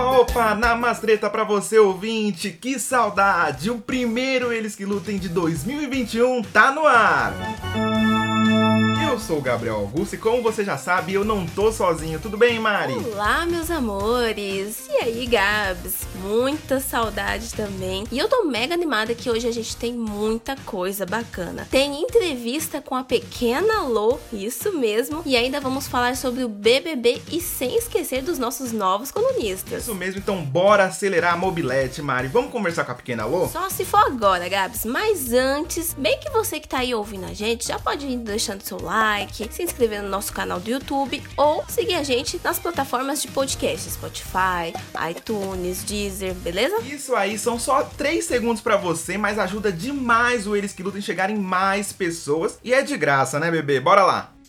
Opa, opa, namastreta pra você ouvinte, que saudade! O primeiro Eles que Lutem de 2021 tá no ar! Eu sou o Gabriel Augusto e como você já sabe, eu não tô sozinho. Tudo bem, Mari? Olá, meus amores! E aí, Gabs? Muita saudade também. E eu tô mega animada que hoje a gente tem muita coisa bacana. Tem entrevista com a pequena Lô, isso mesmo. E ainda vamos falar sobre o BBB e sem esquecer dos nossos novos colunistas. Isso mesmo, então bora acelerar a mobilete, Mari. Vamos conversar com a pequena Lô? Só se for agora, Gabs. Mas antes, bem que você que tá aí ouvindo a gente, já pode ir deixando seu like like, se inscrever no nosso canal do YouTube ou seguir a gente nas plataformas de podcast, Spotify, iTunes, Deezer, beleza? Isso aí, são só 3 segundos para você, mas ajuda demais o Eles que Lutam chegar em mais pessoas e é de graça, né, bebê? Bora lá!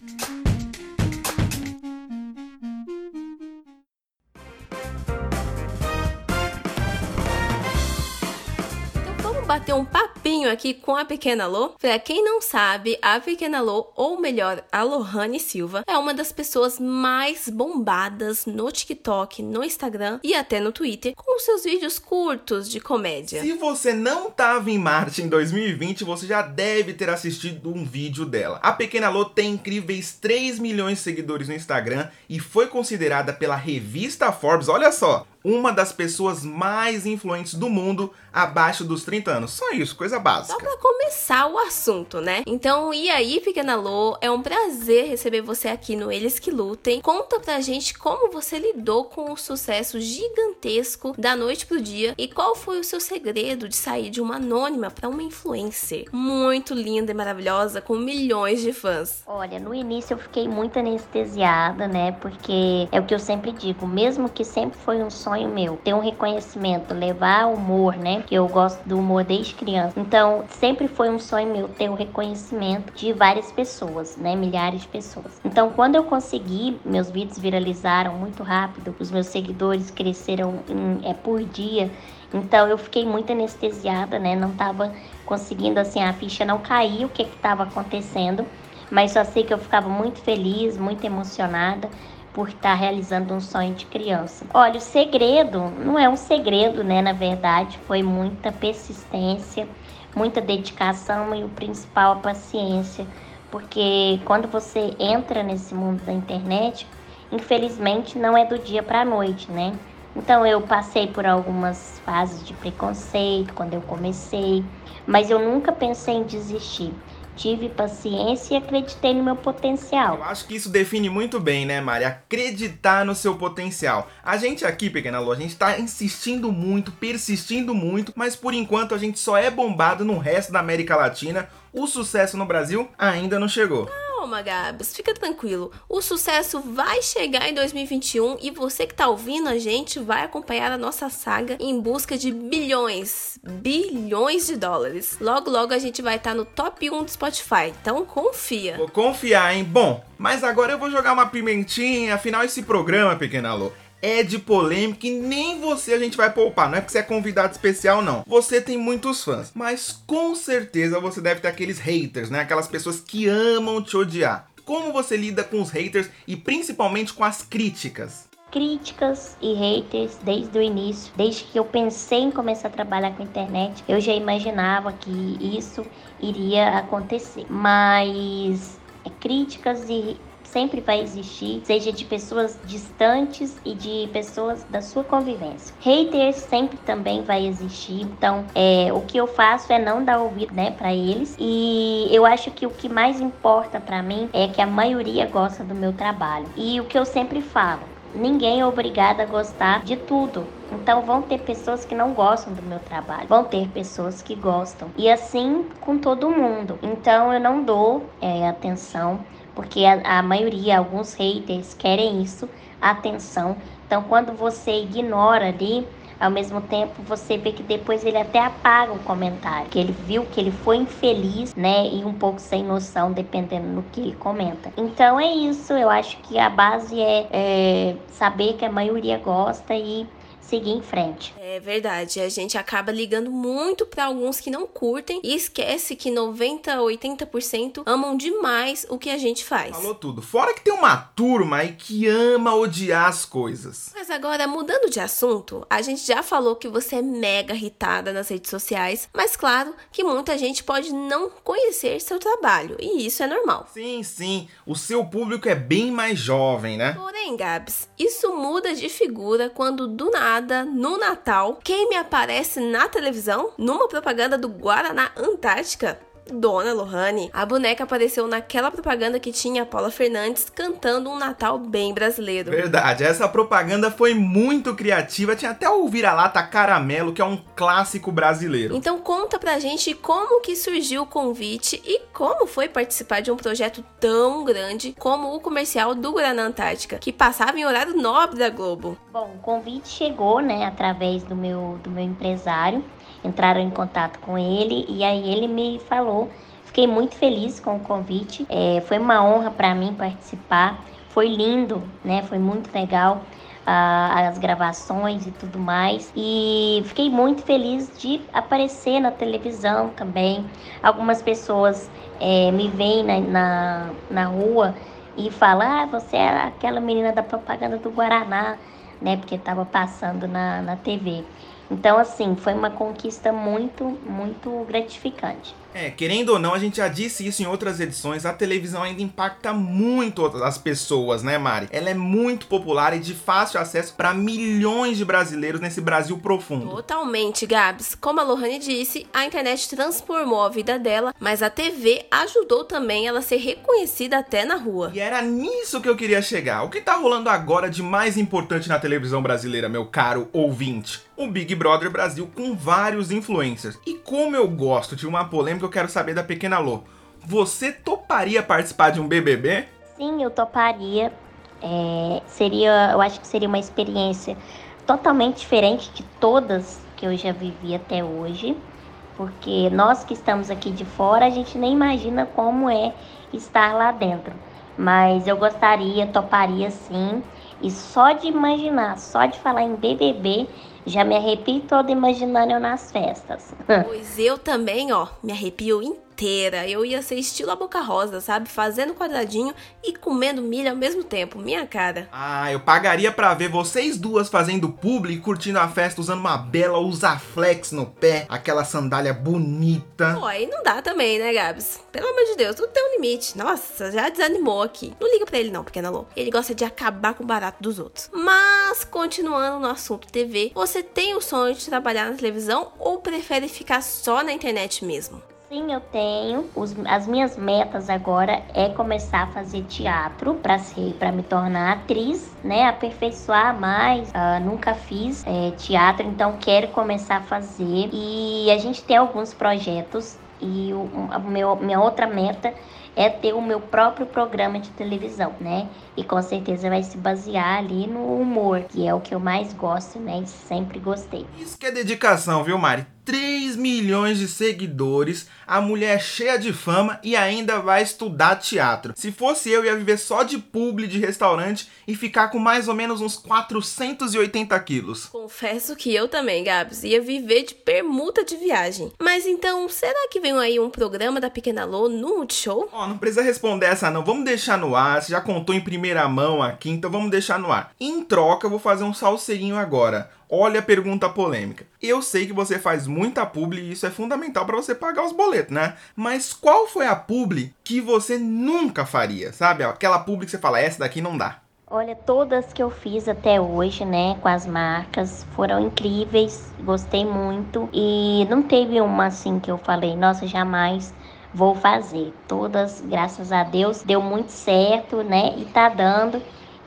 Papinho aqui com a Pequena Lô. Pra quem não sabe, a Pequena Lô, ou melhor, a Lohane Silva, é uma das pessoas mais bombadas no TikTok, no Instagram e até no Twitter, com seus vídeos curtos de comédia. Se você não tava em Marte em 2020, você já deve ter assistido um vídeo dela. A Pequena Lô tem incríveis 3 milhões de seguidores no Instagram e foi considerada pela revista Forbes, olha só, uma das pessoas mais influentes do mundo abaixo dos 30 anos. Só isso, coisa básica. Só pra começar o assunto, né? Então, e aí, pequena Lô? É um prazer receber você aqui no Eles que Lutem. Conta pra gente como você lidou com o sucesso gigantesco da noite pro dia e qual foi o seu segredo de sair de uma anônima para uma influencer muito linda e maravilhosa com milhões de fãs. Olha, no início eu fiquei muito anestesiada, né? Porque é o que eu sempre digo, mesmo que sempre foi um sonho sonho meu, ter um reconhecimento, levar humor, né? Que eu gosto do humor desde criança. Então, sempre foi um sonho meu ter o reconhecimento de várias pessoas, né? Milhares de pessoas. Então, quando eu consegui, meus vídeos viralizaram muito rápido, os meus seguidores cresceram em, é, por dia. Então, eu fiquei muito anestesiada, né? Não tava conseguindo, assim, a ficha não cair o que estava acontecendo. Mas só sei que eu ficava muito feliz, muito emocionada por estar realizando um sonho de criança. Olha, o segredo não é um segredo, né? Na verdade, foi muita persistência, muita dedicação e o principal, a paciência. Porque quando você entra nesse mundo da internet, infelizmente não é do dia para a noite, né? Então eu passei por algumas fases de preconceito quando eu comecei, mas eu nunca pensei em desistir tive paciência e acreditei no meu potencial. Eu acho que isso define muito bem, né, Mari? Acreditar no seu potencial. A gente aqui, Pequena Lô, a gente tá insistindo muito, persistindo muito, mas por enquanto a gente só é bombado no resto da América Latina. O sucesso no Brasil ainda não chegou. Calma, Gabs, fica tranquilo. O sucesso vai chegar em 2021 e você que tá ouvindo a gente vai acompanhar a nossa saga em busca de bilhões, bilhões de dólares. Logo, logo a gente vai estar tá no top 1 do Spotify, então confia. Vou confiar, hein? Bom, mas agora eu vou jogar uma pimentinha, afinal esse programa, pequena Lô, é de polêmica e nem você a gente vai poupar. Não é porque você é convidado especial, não. Você tem muitos fãs, mas com certeza você deve ter aqueles haters, né? Aquelas pessoas que amam te odiar. Como você lida com os haters e principalmente com as críticas? críticas e haters desde o início, desde que eu pensei em começar a trabalhar com a internet, eu já imaginava que isso iria acontecer. Mas é, críticas e sempre vai existir, seja de pessoas distantes e de pessoas da sua convivência. Haters sempre também vai existir, então é, o que eu faço é não dar ouvido, né, para eles. E eu acho que o que mais importa para mim é que a maioria gosta do meu trabalho. E o que eu sempre falo, ninguém é obrigado a gostar de tudo. Então vão ter pessoas que não gostam do meu trabalho, vão ter pessoas que gostam. E assim com todo mundo. Então eu não dou é, atenção porque a, a maioria, alguns haters querem isso, atenção. Então, quando você ignora ali, ao mesmo tempo você vê que depois ele até apaga o comentário, que ele viu que ele foi infeliz, né, e um pouco sem noção, dependendo do que ele comenta. Então é isso, eu acho que a base é, é saber que a maioria gosta e seguir em frente. É verdade, a gente acaba ligando muito para alguns que não curtem e esquece que 90, 80% amam demais o que a gente faz. Falou tudo. Fora que tem uma turma aí que ama odiar as coisas. Mas agora, mudando de assunto, a gente já falou que você é mega irritada nas redes sociais, mas claro que muita gente pode não conhecer seu trabalho, e isso é normal. Sim, sim, o seu público é bem mais jovem, né? Porém, Gabs, isso muda de figura quando do nada, no Natal, quem me aparece na televisão? Numa propaganda do Guaraná Antártica? Dona Lohane, a boneca apareceu naquela propaganda que tinha a Paula Fernandes cantando um Natal bem brasileiro. Verdade, essa propaganda foi muito criativa, tinha até o vira-lata caramelo, que é um clássico brasileiro. Então conta pra gente como que surgiu o convite e como foi participar de um projeto tão grande como o comercial do Guaraná Antártica, que passava em horário nobre da Globo. Bom, o convite chegou, né, através do meu, do meu empresário, entraram em contato com ele e aí ele me falou. Fiquei muito feliz com o convite. É, foi uma honra para mim participar. Foi lindo, né? Foi muito legal as gravações e tudo mais. E fiquei muito feliz de aparecer na televisão também. Algumas pessoas é, me veem na, na, na rua e falam: Ah, você é aquela menina da propaganda do Guaraná, né? Porque estava passando na, na TV. Então, assim, foi uma conquista muito, muito gratificante. É, querendo ou não, a gente já disse isso em outras edições, a televisão ainda impacta muito as pessoas, né, Mari? Ela é muito popular e de fácil acesso para milhões de brasileiros nesse Brasil profundo. Totalmente, Gabs. Como a Lohane disse, a internet transformou a vida dela, mas a TV ajudou também ela a ser reconhecida até na rua. E era nisso que eu queria chegar. O que tá rolando agora de mais importante na televisão brasileira, meu caro ouvinte? O Big Brother Brasil com vários influencers. E como eu gosto de uma polêmica que eu quero saber da pequena Lô. Você toparia participar de um BBB? Sim, eu toparia. É, seria, eu acho que seria uma experiência totalmente diferente de todas que eu já vivi até hoje, porque nós que estamos aqui de fora, a gente nem imagina como é estar lá dentro. Mas eu gostaria, toparia sim. E só de imaginar, só de falar em BBB, já me arrepio toda imaginando eu nas festas. Pois eu também, ó, me arrepio inteira. Eu ia ser estilo a boca rosa, sabe? Fazendo quadradinho e comendo milho ao mesmo tempo. Minha cara. Ah, eu pagaria para ver vocês duas fazendo publi e curtindo a festa usando uma bela usaflex no pé, aquela sandália bonita. Pô, aí não dá também, né, Gabs? Pelo amor de Deus, tudo tem um limite. Nossa, já desanimou aqui. Não liga pra ele não, pequena Lô. Ele gosta de acabar com o barato dos outros. Mas, continuando no assunto TV, você tem o sonho de trabalhar na televisão ou prefere ficar só na internet mesmo? Sim, eu tenho. Os, as minhas metas agora é começar a fazer teatro para ser, para me tornar atriz, né? Aperfeiçoar mais. Uh, nunca fiz é, teatro, então quero começar a fazer. E a gente tem alguns projetos e o, a meu, minha outra meta é ter o meu próprio programa de televisão, né? E com certeza vai se basear ali no humor, que é o que eu mais gosto, né? E sempre gostei. Isso que é dedicação, viu, Mari? 3 milhões de seguidores, a mulher é cheia de fama e ainda vai estudar teatro. Se fosse eu, ia viver só de publi de restaurante e ficar com mais ou menos uns 480 quilos. Confesso que eu também, Gabs, ia viver de permuta de viagem. Mas então, será que vem aí um programa da Pequena Lô no Multishow? Ó, oh, não precisa responder essa não, vamos deixar no ar, você já contou em primeira mão aqui, então vamos deixar no ar. Em troca, eu vou fazer um salseirinho agora. Olha a pergunta polêmica. Eu sei que você faz muita publi e isso é fundamental para você pagar os boletos, né? Mas qual foi a publi que você nunca faria, sabe? Aquela publi que você fala, essa daqui não dá. Olha, todas que eu fiz até hoje, né, com as marcas, foram incríveis, gostei muito. E não teve uma assim que eu falei, nossa, jamais vou fazer. Todas, graças a Deus, deu muito certo, né, e tá dando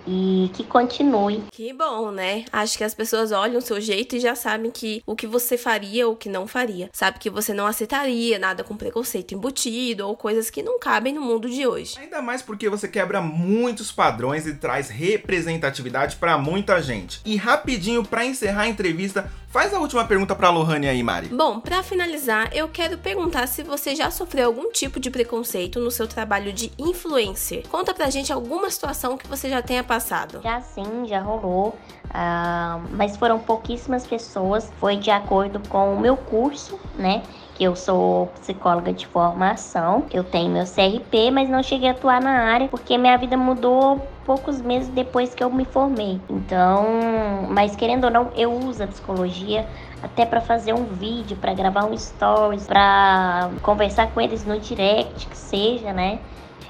e que continue. Que bom, né? Acho que as pessoas olham o seu jeito e já sabem que o que você faria ou o que não faria. Sabe que você não aceitaria nada com preconceito embutido ou coisas que não cabem no mundo de hoje. Ainda mais porque você quebra muitos padrões e traz representatividade para muita gente. E rapidinho para encerrar a entrevista, Faz a última pergunta pra Lohane aí, Mari. Bom, para finalizar, eu quero perguntar se você já sofreu algum tipo de preconceito no seu trabalho de influencer. Conta pra gente alguma situação que você já tenha passado? Já sim, já rolou. Uh, mas foram pouquíssimas pessoas. Foi de acordo com o meu curso, né? que eu sou psicóloga de formação, eu tenho meu CRP, mas não cheguei a atuar na área porque minha vida mudou poucos meses depois que eu me formei. Então, mas querendo ou não, eu uso a psicologia até para fazer um vídeo, para gravar um stories, para conversar com eles no direct, que seja, né?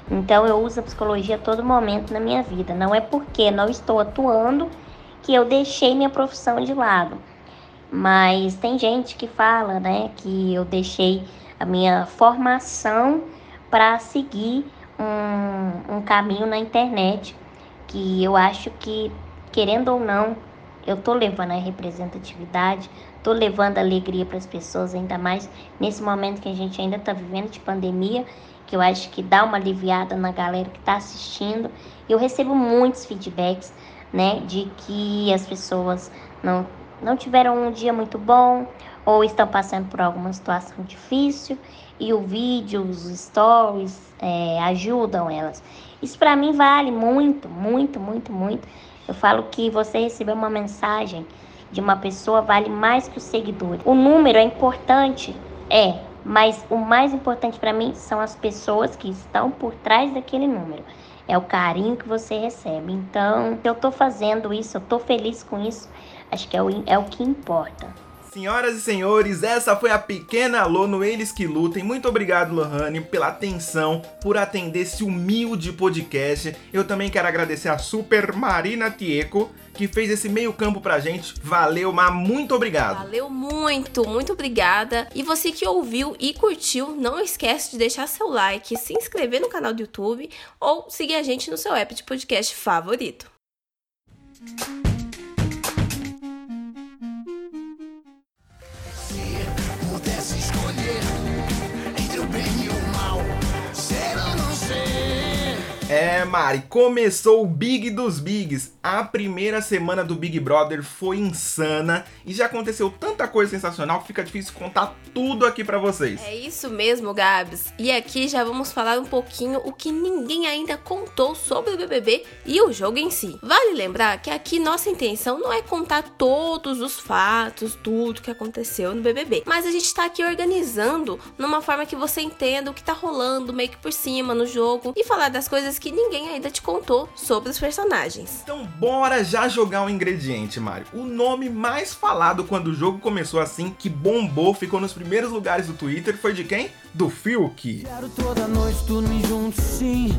Então eu uso a psicologia a todo momento na minha vida. Não é porque não estou atuando que eu deixei minha profissão de lado. Mas tem gente que fala, né, que eu deixei a minha formação para seguir um, um caminho na internet que eu acho que, querendo ou não, eu tô levando a representatividade, tô levando alegria para as pessoas, ainda mais nesse momento que a gente ainda está vivendo de pandemia, que eu acho que dá uma aliviada na galera que está assistindo. Eu recebo muitos feedbacks, né, de que as pessoas não não tiveram um dia muito bom ou estão passando por alguma situação difícil e o vídeo, os stories é, ajudam elas. Isso para mim vale muito, muito, muito, muito. Eu falo que você receber uma mensagem de uma pessoa vale mais que os seguidores. O número é importante, é, mas o mais importante para mim são as pessoas que estão por trás daquele número. É o carinho que você recebe. Então, eu estou fazendo isso, eu estou feliz com isso Acho que é o, é o que importa. Senhoras e senhores, essa foi a pequena Lô no Eles Que Lutem. Muito obrigado, Lohane, pela atenção, por atender esse humilde podcast. Eu também quero agradecer a Super Marina Tieco, que fez esse meio campo pra gente. Valeu, mas muito obrigado. Valeu muito, muito obrigada. E você que ouviu e curtiu, não esquece de deixar seu like, se inscrever no canal do YouTube ou seguir a gente no seu app de podcast favorito. É, Mari, começou o Big dos Bigs. A primeira semana do Big Brother foi insana e já aconteceu tanta coisa sensacional que fica difícil contar tudo aqui para vocês. É isso mesmo, Gabs. E aqui já vamos falar um pouquinho o que ninguém ainda contou sobre o BBB e o jogo em si. Vale lembrar que aqui nossa intenção não é contar todos os fatos, tudo que aconteceu no BBB, mas a gente tá aqui organizando numa forma que você entenda o que tá rolando meio que por cima no jogo e falar das coisas coisas que ninguém ainda te contou sobre os personagens. Então bora já jogar um ingrediente, Mario. O nome mais falado quando o jogo começou assim, que bombou, ficou nos primeiros lugares do Twitter, foi de quem? Do Fiuk. Quero toda noite dormir junto, sim.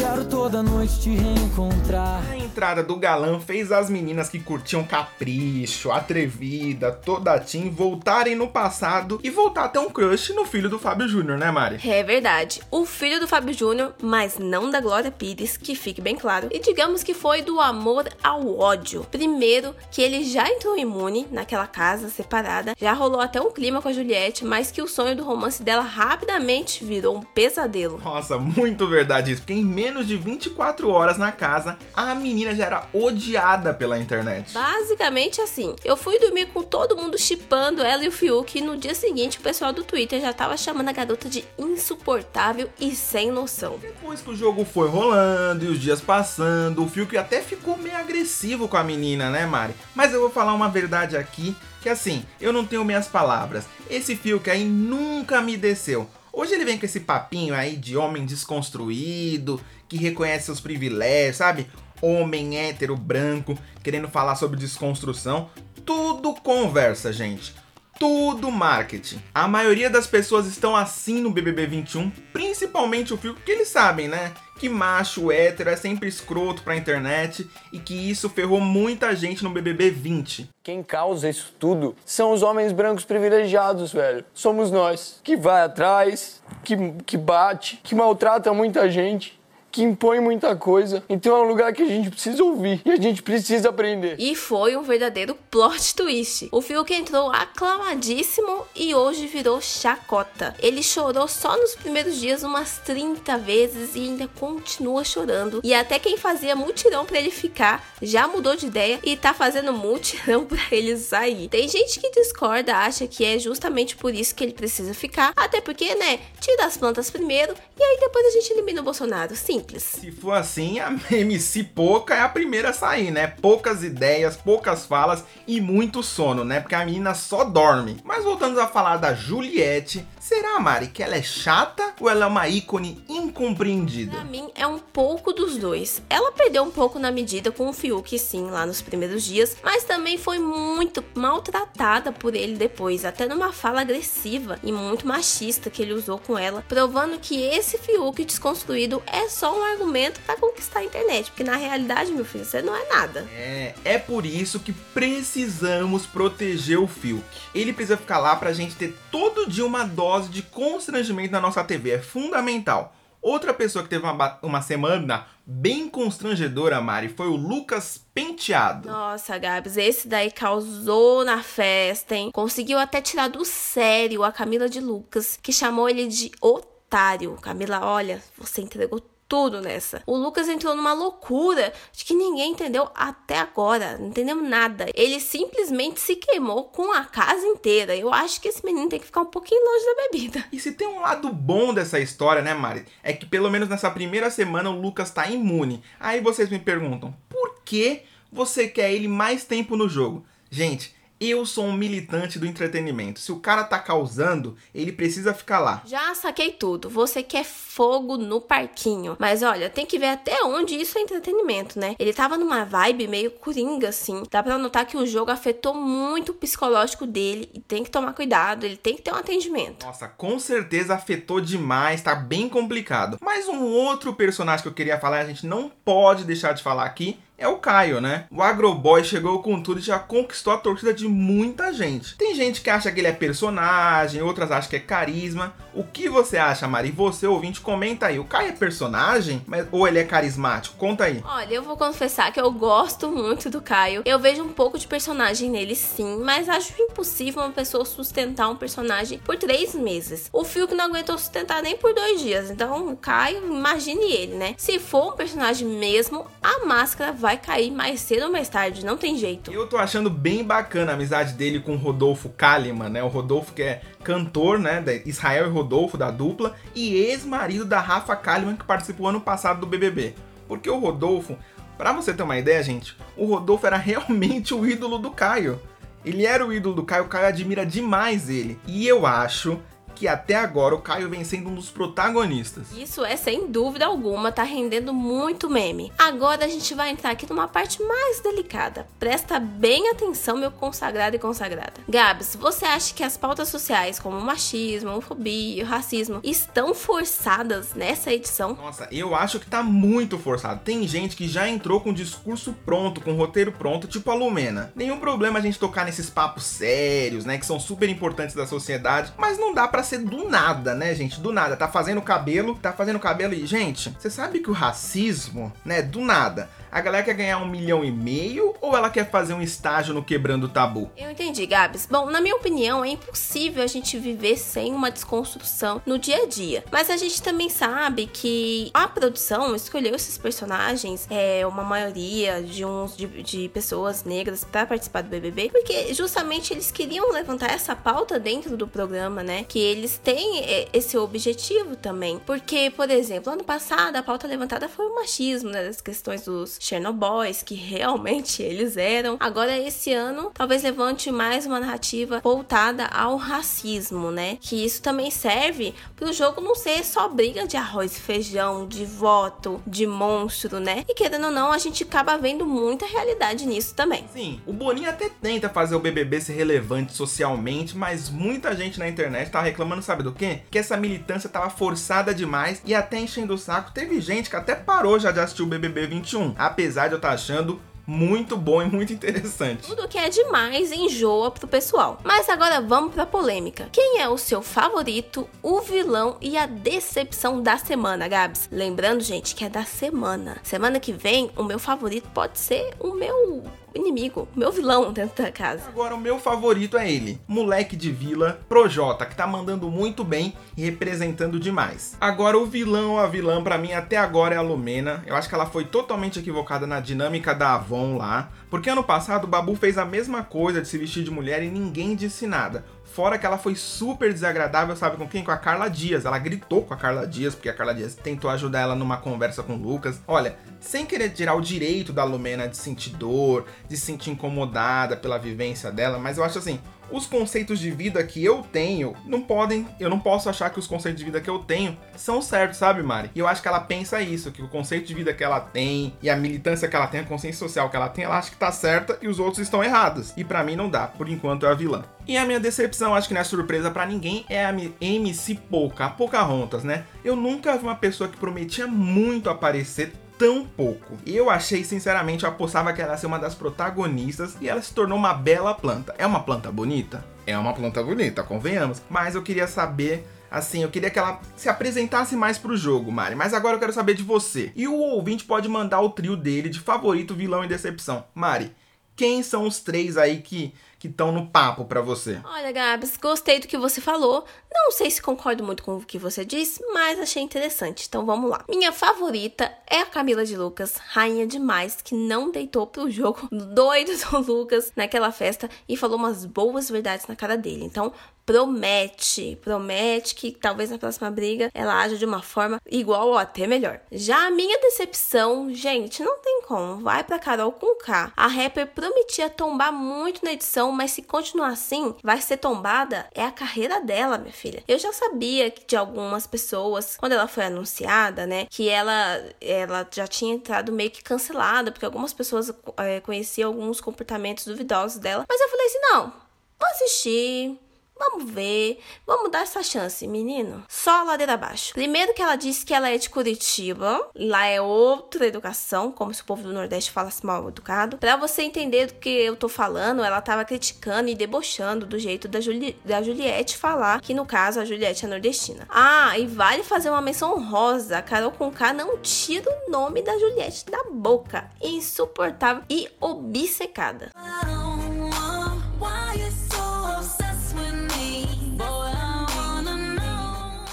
Quero toda noite te reencontrar. A entrada do galã fez as meninas que curtiam Capricho, Atrevida, Toda Tim voltarem no passado e voltar a ter um crush no filho do Fábio Júnior, né, Mari? É verdade. O filho do Fábio Júnior, mas não da Glória Pires, que fique bem claro. E digamos que foi do amor ao ódio. Primeiro, que ele já entrou imune naquela casa separada, já rolou até um clima com a Juliette, mas que o sonho do romance dela rapidamente virou um pesadelo. Nossa, muito verdade isso, porque em menos de 24 horas na casa, a menina já era odiada pela internet. Basicamente assim, eu fui dormir com todo mundo chipando ela e o Fiuk e no dia seguinte o pessoal do Twitter já tava chamando a garota de insuportável e sem noção. Depois que o jogo foi rolando e os dias passando, o Fiuk até ficou meio agressivo com a menina, né, Mari? Mas eu vou falar uma verdade aqui, que assim, eu não tenho minhas palavras. Esse Fiuk aí nunca me desceu. Hoje ele vem com esse papinho aí de homem desconstruído, que reconhece seus privilégios, sabe? Homem hétero branco, querendo falar sobre desconstrução. Tudo conversa, gente. Tudo marketing. A maioria das pessoas estão assim no BBB 21, principalmente o Fio, porque eles sabem, né? Que macho hétero é sempre escroto pra internet e que isso ferrou muita gente no BBB 20. Quem causa isso tudo são os homens brancos privilegiados, velho. Somos nós, que vai atrás, que, que bate, que maltrata muita gente que impõe muita coisa. Então é um lugar que a gente precisa ouvir e a gente precisa aprender. E foi um verdadeiro plot twist. O Fiuk entrou aclamadíssimo e hoje virou chacota. Ele chorou só nos primeiros dias umas 30 vezes e ainda continua chorando. E até quem fazia mutirão para ele ficar já mudou de ideia e tá fazendo mutirão para ele sair. Tem gente que discorda, acha que é justamente por isso que ele precisa ficar, até porque, né, tira as plantas primeiro e aí depois a gente elimina o Bolsonaro. Sim, simples. Se for assim, a MC Pouca é a primeira a sair, né? Poucas ideias, poucas falas e muito sono, né? Porque a menina só dorme. Mas voltando a falar da Juliette, será, Mari, que ela é chata ou ela é uma ícone incompreendida? Pra mim, é um pouco dos dois. Ela perdeu um pouco na medida com o Fiuk, sim, lá nos primeiros dias, mas também foi muito maltratada por ele depois, até numa fala agressiva e muito machista que ele usou com ela, provando que esse Fiuk desconstruído é só um argumento para conquistar a internet, porque na realidade, meu filho, você não é nada. É, é por isso que precisamos proteger o Fiuk. Ele precisa ficar lá pra gente ter todo dia uma dose de constrangimento na nossa TV, é fundamental. Outra pessoa que teve uma, uma semana bem constrangedora, Mari, foi o Lucas Penteado. Nossa, Gabs, esse daí causou na festa, hein? Conseguiu até tirar do sério a Camila de Lucas, que chamou ele de otário. Camila, olha, você entregou tudo nessa. O Lucas entrou numa loucura de que ninguém entendeu até agora. Não entendeu nada. Ele simplesmente se queimou com a casa inteira. Eu acho que esse menino tem que ficar um pouquinho longe da bebida. E se tem um lado bom dessa história, né, Mari? É que pelo menos nessa primeira semana o Lucas tá imune. Aí vocês me perguntam, por que você quer ele mais tempo no jogo? Gente, eu sou um militante do entretenimento. Se o cara tá causando, ele precisa ficar lá. Já saquei tudo. Você quer fogo no parquinho. Mas olha, tem que ver até onde isso é entretenimento, né? Ele tava numa vibe meio coringa, assim. Dá pra notar que o jogo afetou muito o psicológico dele e tem que tomar cuidado, ele tem que ter um atendimento. Nossa, com certeza afetou demais, tá bem complicado. Mas um outro personagem que eu queria falar, a gente não pode deixar de falar aqui, é o Caio, né? O Agroboy chegou com tudo e já conquistou a torcida de muita gente. Tem gente que acha que ele é personagem, outras acham que é carisma. O que você acha, Mari? Você, ouvinte, comenta aí. O Caio é personagem mas, ou ele é carismático? Conta aí. Olha, eu vou confessar que eu gosto muito do Caio. Eu vejo um pouco de personagem nele, sim, mas acho impossível uma pessoa sustentar um personagem por três meses. O Fiuk não aguentou sustentar nem por dois dias. Então, o Caio, imagine ele, né? Se for um personagem mesmo, a máscara vai vai cair mais cedo ou mais tarde, não tem jeito. Eu tô achando bem bacana a amizade dele com o Rodolfo Kalimann, né? O Rodolfo que é cantor, né? Da Israel e Rodolfo, da dupla, e ex-marido da Rafa Kalimann, que participou ano passado do BBB. Porque o Rodolfo, para você ter uma ideia, gente, o Rodolfo era realmente o ídolo do Caio. Ele era o ídolo do Caio, o Caio admira demais ele. E eu acho que até agora o Caio vem sendo um dos protagonistas. Isso é sem dúvida alguma, tá rendendo muito meme. Agora a gente vai entrar aqui numa parte mais delicada. Presta bem atenção, meu consagrado e consagrada. Gabs, você acha que as pautas sociais como o machismo, homofobia, o racismo estão forçadas nessa edição? Nossa, eu acho que tá muito forçado. Tem gente que já entrou com discurso pronto, com roteiro pronto, tipo a Lumena. Nenhum problema a gente tocar nesses papos sérios, né, que são super importantes da sociedade, mas não dá para ser do nada, né, gente? Do nada. Tá fazendo cabelo, tá fazendo cabelo e, gente, você sabe que o racismo, né, do nada a galera quer ganhar um milhão e meio ou ela quer fazer um estágio no Quebrando o Tabu? Eu entendi, Gabs. Bom, na minha opinião, é impossível a gente viver sem uma desconstrução no dia a dia. Mas a gente também sabe que a produção escolheu esses personagens, é uma maioria de uns de, de pessoas negras para participar do BBB, porque justamente eles queriam levantar essa pauta dentro do programa, né? Que eles têm é, esse objetivo também. Porque, por exemplo, ano passado a pauta levantada foi o machismo, né? Das questões dos Chernobyls, que realmente eles eram. Agora, esse ano, talvez levante mais uma narrativa voltada ao racismo, né? Que isso também serve para o jogo não ser só briga de arroz e feijão, de voto, de monstro, né? E querendo ou não, a gente acaba vendo muita realidade nisso também. Sim, o Boninho até tenta fazer o BBB ser relevante socialmente, mas muita gente na internet tá reclamando, sabe do quê? Que essa militância tava forçada demais e até enchendo o saco. Teve gente que até parou já de assistir o BBB 21 apesar de eu estar tá achando muito bom e muito interessante. Tudo que é demais enjoa pro pessoal. Mas agora vamos pra polêmica. Quem é o seu favorito, o vilão e a decepção da semana, Gabs? Lembrando, gente, que é da semana. Semana que vem, o meu favorito pode ser o meu inimigo, meu vilão dentro da casa. Agora, o meu favorito é ele, moleque de vila, Projota, que tá mandando muito bem e representando demais. Agora, o vilão a vilã, para mim, até agora é a Lumena. Eu acho que ela foi totalmente equivocada na dinâmica da Avon lá, porque ano passado o Babu fez a mesma coisa de se vestir de mulher e ninguém disse nada Fora que ela foi super desagradável, sabe com quem? Com a Carla Dias. Ela gritou com a Carla Dias, porque a Carla Dias tentou ajudar ela numa conversa com o Lucas. Olha, sem querer tirar o direito da Lumena de sentir dor, de se sentir incomodada pela vivência dela, mas eu acho assim, os conceitos de vida que eu tenho não podem, eu não posso achar que os conceitos de vida que eu tenho são certos, sabe, Mari? E eu acho que ela pensa isso, que o conceito de vida que ela tem e a militância que ela tem, a consciência social que ela tem, ela acha que tá certa e os outros estão errados. E para mim não dá, por enquanto é a vilã. E a minha decepção, acho que não é surpresa para ninguém, é a MC Pouca, a Pocahontas, né? Eu nunca vi uma pessoa que prometia muito aparecer tão pouco. Eu achei, sinceramente, eu apostava que ela ia ser uma das protagonistas e ela se tornou uma bela planta. É uma planta bonita? É uma planta bonita, convenhamos. Mas eu queria saber Assim, eu queria que ela se apresentasse mais pro jogo, Mari. Mas agora eu quero saber de você. E o ouvinte pode mandar o trio dele de favorito, vilão e decepção. Mari, quem são os três aí que que estão no papo para você? Olha, Gabs, gostei do que você falou. Não sei se concordo muito com o que você disse, mas achei interessante. Então vamos lá. Minha favorita é a Camila de Lucas, rainha demais, que não deitou pro jogo doido do Lucas naquela festa e falou umas boas verdades na cara dele. Então, promete, promete que talvez na próxima briga ela haja de uma forma igual ou até melhor. Já a minha decepção, gente, não tem como, vai pra Carol com K. A rapper prometia tombar muito na edição, mas se continuar assim, vai ser tombada é a carreira dela, minha filha. Eu já sabia de algumas pessoas, quando ela foi anunciada, né, que ela ela já tinha entrado meio que cancelada, porque algumas pessoas é, conheciam alguns comportamentos duvidosos dela, mas eu falei assim, não, vou assistir Vamos ver, vamos dar essa chance, menino. Só ladeira abaixo. Primeiro que ela disse que ela é de Curitiba, lá é outra educação, como se o povo do Nordeste falasse mal educado. Para você entender do que eu tô falando, ela tava criticando e debochando do jeito da, Juli da Juliette falar, que no caso a Juliette é nordestina. Ah, e vale fazer uma menção honrosa, a Carol Conká não tira o nome da Juliette da boca. Insuportável e obcecada.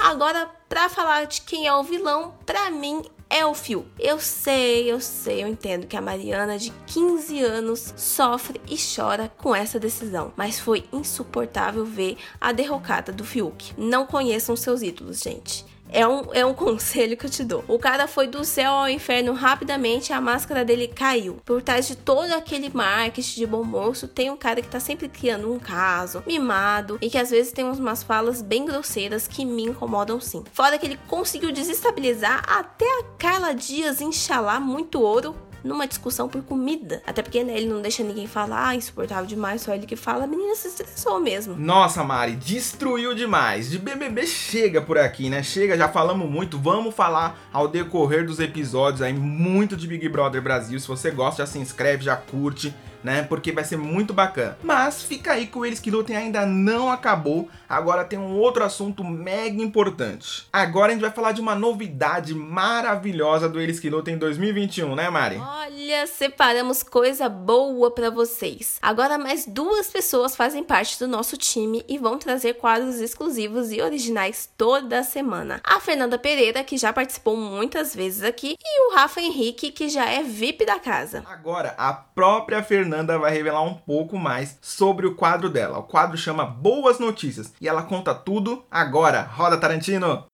Agora, para falar de quem é o vilão, para mim é o Fio. Eu sei, eu sei, eu entendo que a Mariana de 15 anos sofre e chora com essa decisão, mas foi insuportável ver a derrocada do Fiuk. Não conheçam seus ídolos, gente. É um, é um conselho que eu te dou. O cara foi do céu ao inferno rapidamente a máscara dele caiu. Por trás de todo aquele marketing de bom moço, tem um cara que tá sempre criando um caso, mimado, e que às vezes tem umas falas bem grosseiras que me incomodam sim. Fora que ele conseguiu desestabilizar até a Carla Dias, inshallah, muito ouro, numa discussão por comida. Até porque, né, ele não deixa ninguém falar, ah, insuportável demais, só ele que fala, a menina se estressou mesmo. Nossa, Mari, destruiu demais. De BBB chega por aqui, né? Chega, já falamos muito, vamos falar ao decorrer dos episódios aí muito de Big Brother Brasil. Se você gosta, já se inscreve, já curte né? Porque vai ser muito bacana. Mas fica aí que o Eles que Lutem ainda não acabou. Agora tem um outro assunto mega importante. Agora a gente vai falar de uma novidade maravilhosa do Eles que Lutem 2021, né, Mari? Olha, separamos coisa boa para vocês. Agora mais duas pessoas fazem parte do nosso time e vão trazer quadros exclusivos e originais toda semana. A Fernanda Pereira, que já participou muitas vezes aqui, e o Rafa Henrique, que já é VIP da casa. Agora, a própria Fernanda Fernanda vai revelar um pouco mais sobre o quadro dela. O quadro chama Boas Notícias e ela conta tudo agora. Roda Tarantino!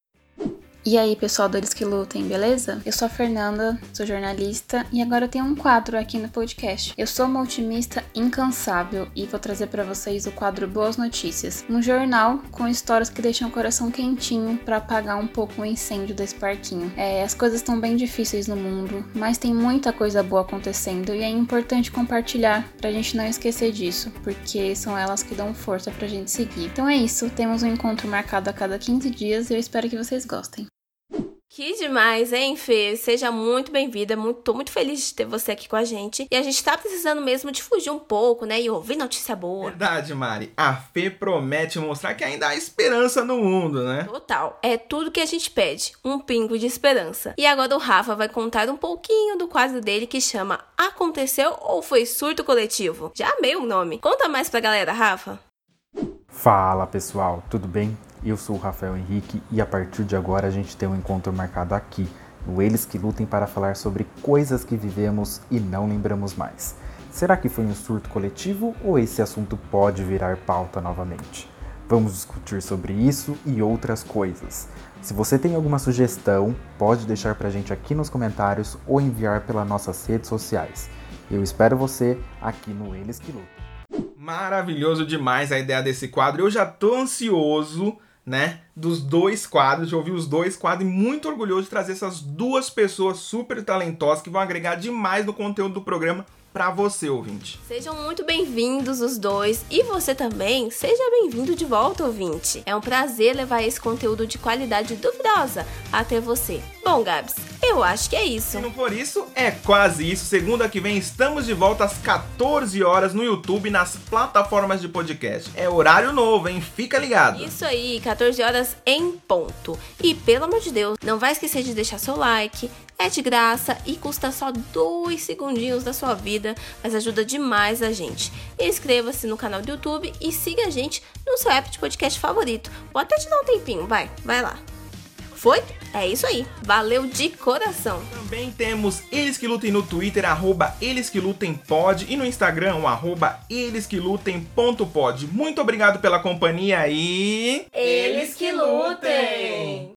E aí, pessoal do Eles que Lutem, beleza? Eu sou a Fernanda, sou jornalista e agora eu tenho um quadro aqui no podcast. Eu sou uma otimista incansável e vou trazer para vocês o quadro Boas Notícias, um jornal com histórias que deixam o coração quentinho para apagar um pouco o incêndio desse parquinho. É, as coisas estão bem difíceis no mundo, mas tem muita coisa boa acontecendo e é importante compartilhar pra gente não esquecer disso, porque são elas que dão força pra gente seguir. Então é isso, temos um encontro marcado a cada 15 dias e eu espero que vocês gostem. Que demais, hein, Fê? Seja muito bem-vinda. Muito, tô muito feliz de ter você aqui com a gente. E a gente tá precisando mesmo de fugir um pouco, né? E ouvir notícia boa. Verdade, Mari. A Fê promete mostrar que ainda há esperança no mundo, né? Total. É tudo que a gente pede. Um pingo de esperança. E agora o Rafa vai contar um pouquinho do quadro dele que chama Aconteceu ou Foi Surto Coletivo? Já amei o nome. Conta mais pra galera, Rafa. Fala pessoal, tudo bem? Eu sou o Rafael Henrique e a partir de agora a gente tem um encontro marcado aqui, no Eles que Lutem para falar sobre coisas que vivemos e não lembramos mais. Será que foi um surto coletivo ou esse assunto pode virar pauta novamente? Vamos discutir sobre isso e outras coisas. Se você tem alguma sugestão, pode deixar pra gente aqui nos comentários ou enviar pelas nossas redes sociais. Eu espero você aqui no Eles que Lutam. Maravilhoso demais a ideia desse quadro. Eu já tô ansioso, né, dos dois quadros, de ouvir os dois quadros e muito orgulhoso de trazer essas duas pessoas super talentosas que vão agregar demais no conteúdo do programa para você, ouvinte. Sejam muito bem-vindos os dois e você também, seja bem-vindo de volta, ouvinte. É um prazer levar esse conteúdo de qualidade duvidosa até você. Bom, Gabs, eu acho que é isso. Se não for isso, é quase isso. Segunda que vem estamos de volta às 14 horas no YouTube nas plataformas de podcast. É horário novo, hein? Fica ligado. Isso aí, 14 horas em ponto. E pelo amor de Deus, não vai esquecer de deixar seu like, é de graça e custa só dois segundinhos da sua vida, mas ajuda demais a gente. Inscreva-se no canal do YouTube e siga a gente no seu app de podcast favorito. Vou até te dar um tempinho, vai, vai lá. Foi? É isso aí. Valeu de coração. Também temos Eles que Lutem no Twitter, arroba Eles que Lutem Pod, e no Instagram, arroba Eles que Lutem.pod. Muito obrigado pela companhia e. Eles que lutem!